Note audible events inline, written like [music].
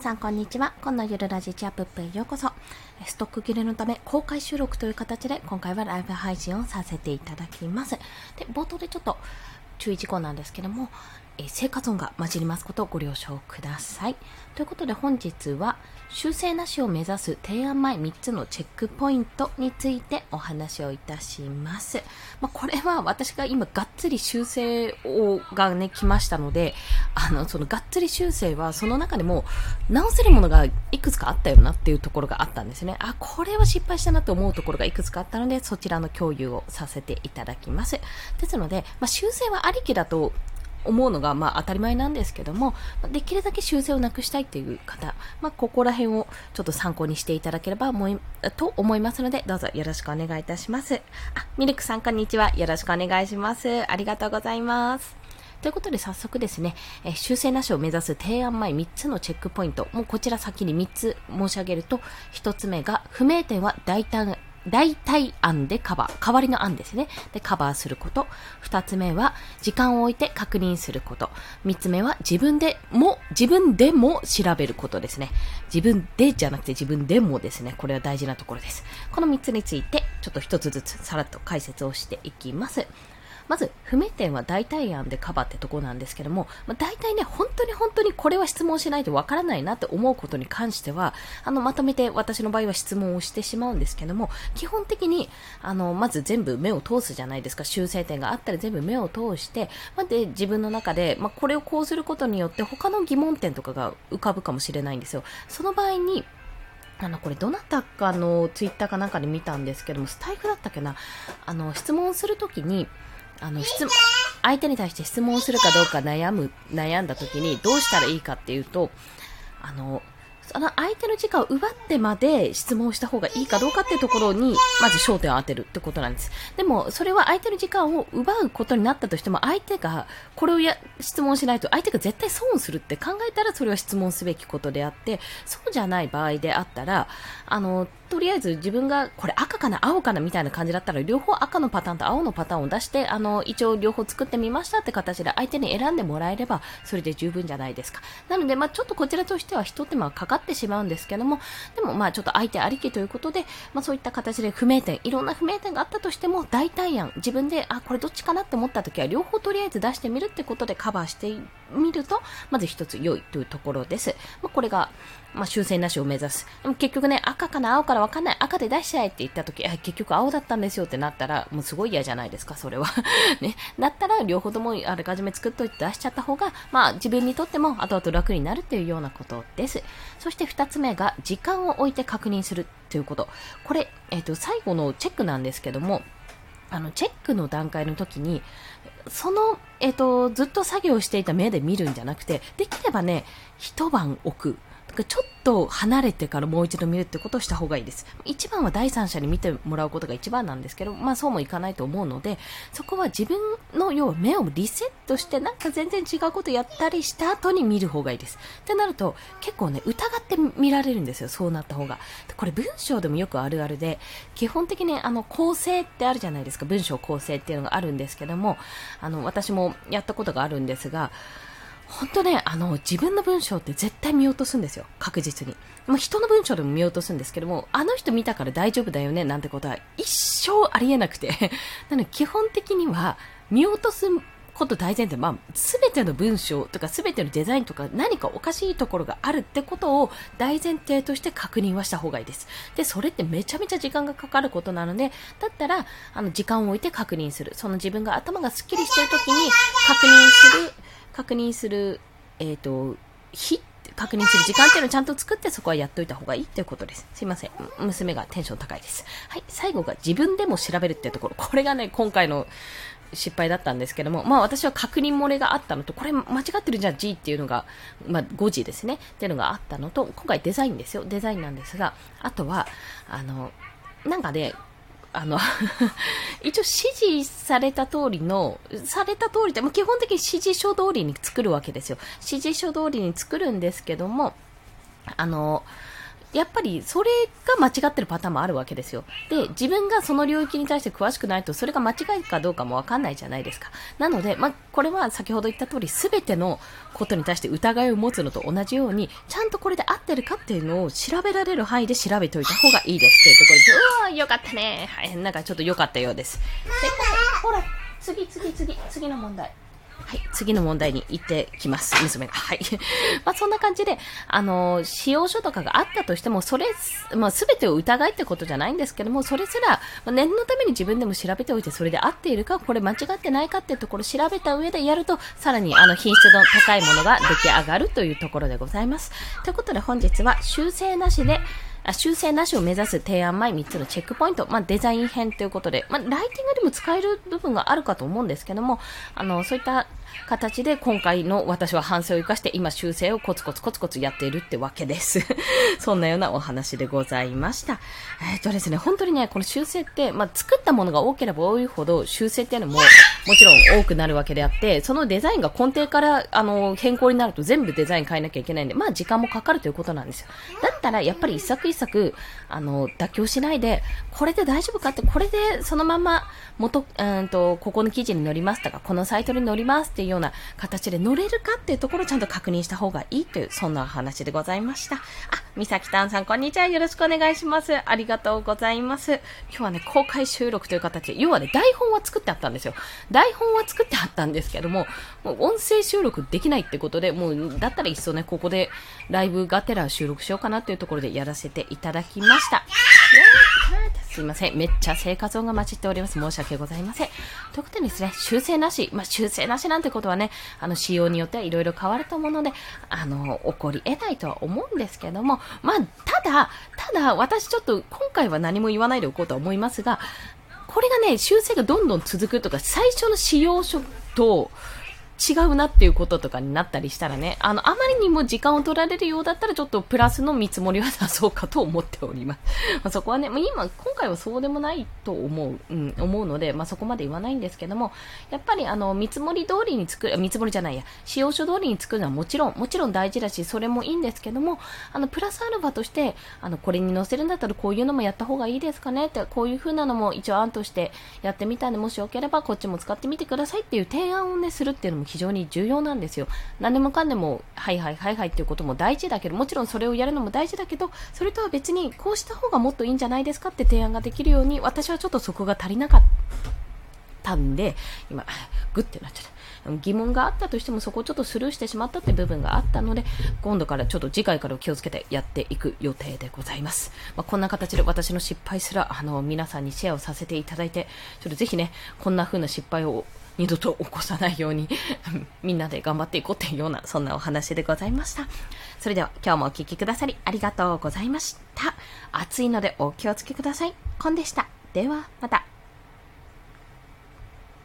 さんこんにちは。今度ゆるラジチアップへようこそ。ストック切れのため公開収録という形で今回はライブ配信をさせていただきます。で、冒頭でちょっと注意事項なんですけども、え生活音が混じりますことをご了承ください。ということで本日は修正なしを目指す提案前3つのチェックポイントについてお話をいたします。まあ、これは私が今がっつり修正をがね、来ましたので、あの、そのがっつり修正はその中でも直せるものがいくつかあったよなっていうところがあったんですね。あ、これは失敗したなと思うところがいくつかあったので、そちらの共有をさせていただきます。ですので、まあ、修正はありきだと思うのが、まあ、当たり前なんですけども、できるだけ修正をなくしたいという方、まあ、ここら辺をちょっと参考にしていただければ思い、と思いますので、どうぞよろしくお願いいたします。あ、ミルクさんこんにちは。よろしくお願いします。ありがとうございます。ということで早速ですね、え修正なしを目指す提案前3つのチェックポイント、もうこちら先に3つ申し上げると、1つ目が不明点は大胆代替案でカバー、代わりの案ですね。で、カバーすること。二つ目は、時間を置いて確認すること。三つ目は、自分でも、自分でも調べることですね。自分でじゃなくて自分でもですね。これは大事なところです。この三つについて、ちょっと一つずつさらっと解説をしていきます。まず、不明点は代替案でカバーってとこなんですけども、まあ、大体ね、本当に本当にこれは質問しないとわからないなって思うことに関しては、あの、まとめて私の場合は質問をしてしまうんですけども、基本的に、あの、まず全部目を通すじゃないですか、修正点があったら全部目を通して、まあ、で、自分の中で、まあ、これをこうすることによって他の疑問点とかが浮かぶかもしれないんですよ。その場合に、あの、これどなたかのツイッターかなんかで見たんですけども、スタイフだったっけな、あの、質問するときに、あの、質問、相手に対して質問するかどうか悩む、悩んだ時にどうしたらいいかっていうと、あの、その相手の時間を奪ってまで質問した方がいいかどうかっていうところに、まず焦点を当てるってことなんです。でも、それは相手の時間を奪うことになったとしても、相手がこれをや質問しないと、相手が絶対損するって考えたら、それは質問すべきことであって、そうじゃない場合であったら、あの、とりあえず自分がこれ赤かな青かなみたいな感じだったら両方赤のパターンと青のパターンを出してあの一応両方作ってみましたって形で相手に選んでもらえればそれで十分じゃないですかなのでまあちょっとこちらとしては一手間かかっってしまうんですけどもでもまあちょっと相手ありきということでまあそういった形で不明点いろんな不明点があったとしても代替案自分であこれどっちかなって思った時は両方とりあえず出してみるってことでカバーしてみるとまず一つ良いというところです、まあ、これがまあ、修正なしを目指す。でも結局ね、赤かな青からわかんない。赤で出しちゃえって言った時、結局青だったんですよってなったら、もうすごい嫌じゃないですか、それは。[laughs] ね。だったら、両方ともあらかじめ作っといて出しちゃった方が、まあ、自分にとっても後々楽になるっていうようなことです。そして二つ目が、時間を置いて確認するということ。これ、えっ、ー、と、最後のチェックなんですけども、あの、チェックの段階の時に、その、えっ、ー、と、ずっと作業していた目で見るんじゃなくて、できればね、一晩置く。ちょっと離れてからもう一度見るってことをした方がいいです。一番は第三者に見てもらうことが一番なんですけど、まあそうもいかないと思うので、そこは自分の要は目をリセットしてなんか全然違うことやったりした後に見る方がいいです。ってなると結構ね、疑って見られるんですよ。そうなった方が。これ文章でもよくあるあるで、基本的にあの構成ってあるじゃないですか。文章構成っていうのがあるんですけども、あの私もやったことがあるんですが、本当ね、あの、自分の文章って絶対見落とすんですよ。確実に。まあ、人の文章でも見落とすんですけども、あの人見たから大丈夫だよね、なんてことは一生ありえなくて。[laughs] なので、基本的には、見落とすこと大前提、まあ、すべての文章とかすべてのデザインとか何かおかしいところがあるってことを大前提として確認はした方がいいです。で、それってめちゃめちゃ時間がかかることなので、だったら、あの、時間を置いて確認する。その自分が頭がスッキリしてる時に確認する。確認する、えっ、ー、と、日確認する時間っていうのをちゃんと作ってそこはやっといた方がいいということです。すいません。娘がテンション高いです。はい。最後が自分でも調べるっていうところ。これがね、今回の失敗だったんですけども、まあ私は確認漏れがあったのと、これ間違ってるじゃん G っていうのが、まあ5時ですね。っていうのがあったのと、今回デザインですよ。デザインなんですが、あとは、あの、なんかね、あの [laughs] 一応指示された通りの、された通りって、基本的に指示書通りに作るわけですよ。指示書通りに作るんですけども、あの、やっぱりそれが間違ってるパターンもあるわけですよ。で、自分がその領域に対して詳しくないと、それが間違いかどうかもわかんないじゃないですか。なので、まあ、これは先ほど言った通り、すべてのことに対して疑いを持つのと同じように、ちゃんとこれで合ってるかっていうのを調べられる範囲で調べておいた方がいいですっていうところで、うわー、よかったね。はい、なんかちょっと良かったようです。で、ほら、次、次、次、次の問題。はい、次の問題に行ってきます、娘が。はい。[laughs] まあ、そんな感じで、あの、使用書とかがあったとしても、それ、まあ、すべてを疑いってことじゃないんですけども、それすら、まあ、念のために自分でも調べておいて、それで合っているか、これ間違ってないかっていうところを調べた上でやると、さらに、あの、品質の高いものが出来上がるというところでございます。ということで、本日は修正なしで、あ修正なしを目指す提案前3つのチェックポイント、まあ、デザイン編ということで、まあ、ライティングでも使える部分があるかと思うんですけども、あの、そういった形で今回の私は反省を生かして今修正をコツコツコツコツやっているってわけです。[laughs] そんなようなお話でございました。えっ、とですね、本当にね、この修正って、まあ、作ったものが多ければ多いほど修正っていうのももちろん多くなるわけであって、そのデザインが根底からあの変更になると全部デザイン変えなきゃいけないんで、まあ時間もかかるということなんですよ。だったらやっぱり一作一作、あの、妥協しないで、これで大丈夫かって、これでそのまま元、うんと、ここの記事に載りますとか、このサイトに載りますっていうような形で載れるかっていうところをちゃんと確認した方がいいという、そんな話でございました。あ、みさきたんさん、こんにちは。よろしくお願いします。ありがとうございます。今日はね、公開収録という形で、要はね、台本は作ってあったんですよ。台本は作ってあったんですけども、もう音声収録できないってことで、もう、だったらいっそね、ここでライブがてら収録しようかなというところでやらせていただきました。すいません。めっちゃ生活音が混じっております。申し訳ございません。ということでですね、修正なし。まあ、修正なしなんてことはね、あの、仕様によってはいろいろ変わると思うので、あの、起こり得ないとは思うんですけども、まあ、ただ、ただ、私ちょっと今回は何も言わないでおこうとは思いますが、これがね、修正がどんどん続くとか、最初の使用書と、違うなっていうこととかになったりしたらね、あの、あまりにも時間を取られるようだったら、ちょっとプラスの見積もりは出そうかと思っております。[laughs] まあ、そこはね、まあ、今、今回はそうでもないと思う、うん、思うので、まあ、そこまで言わないんですけども、やっぱりあの、見積もり通りに作る、見積もりじゃないや、使用書通りに作るのはもちろん、もちろん大事だし、それもいいんですけども、あの、プラスアルファとして、あの、これに載せるんだったらこういうのもやった方がいいですかねって、こういう風なのも一応案としてやってみたんで、もしよければこっちも使ってみてくださいっていう提案をね、するっていうのも非常に重要なんですよ。何でもかんでも、はいはいはいはいっていうことも大事だけど、もちろんそれをやるのも大事だけど、それとは別に、こうした方がもっといいんじゃないですかって提案ができるように、私はちょっとそこが足りなかったんで、今、グッてなっちゃった。疑問があったとしてもそこをちょっとスルーしてしまったって部分があったので今度からちょっと次回から気をつけてやっていく予定でございます、まあ、こんな形で私の失敗すらあの皆さんにシェアをさせていただいてちょっとぜひねこんな風な失敗を二度と起こさないように [laughs] みんなで頑張っていこうというような、そんなお話でございました。それでは今日もお聴きくださりありがとうございました。暑いのでお気をつけください。コンでした。ではまた。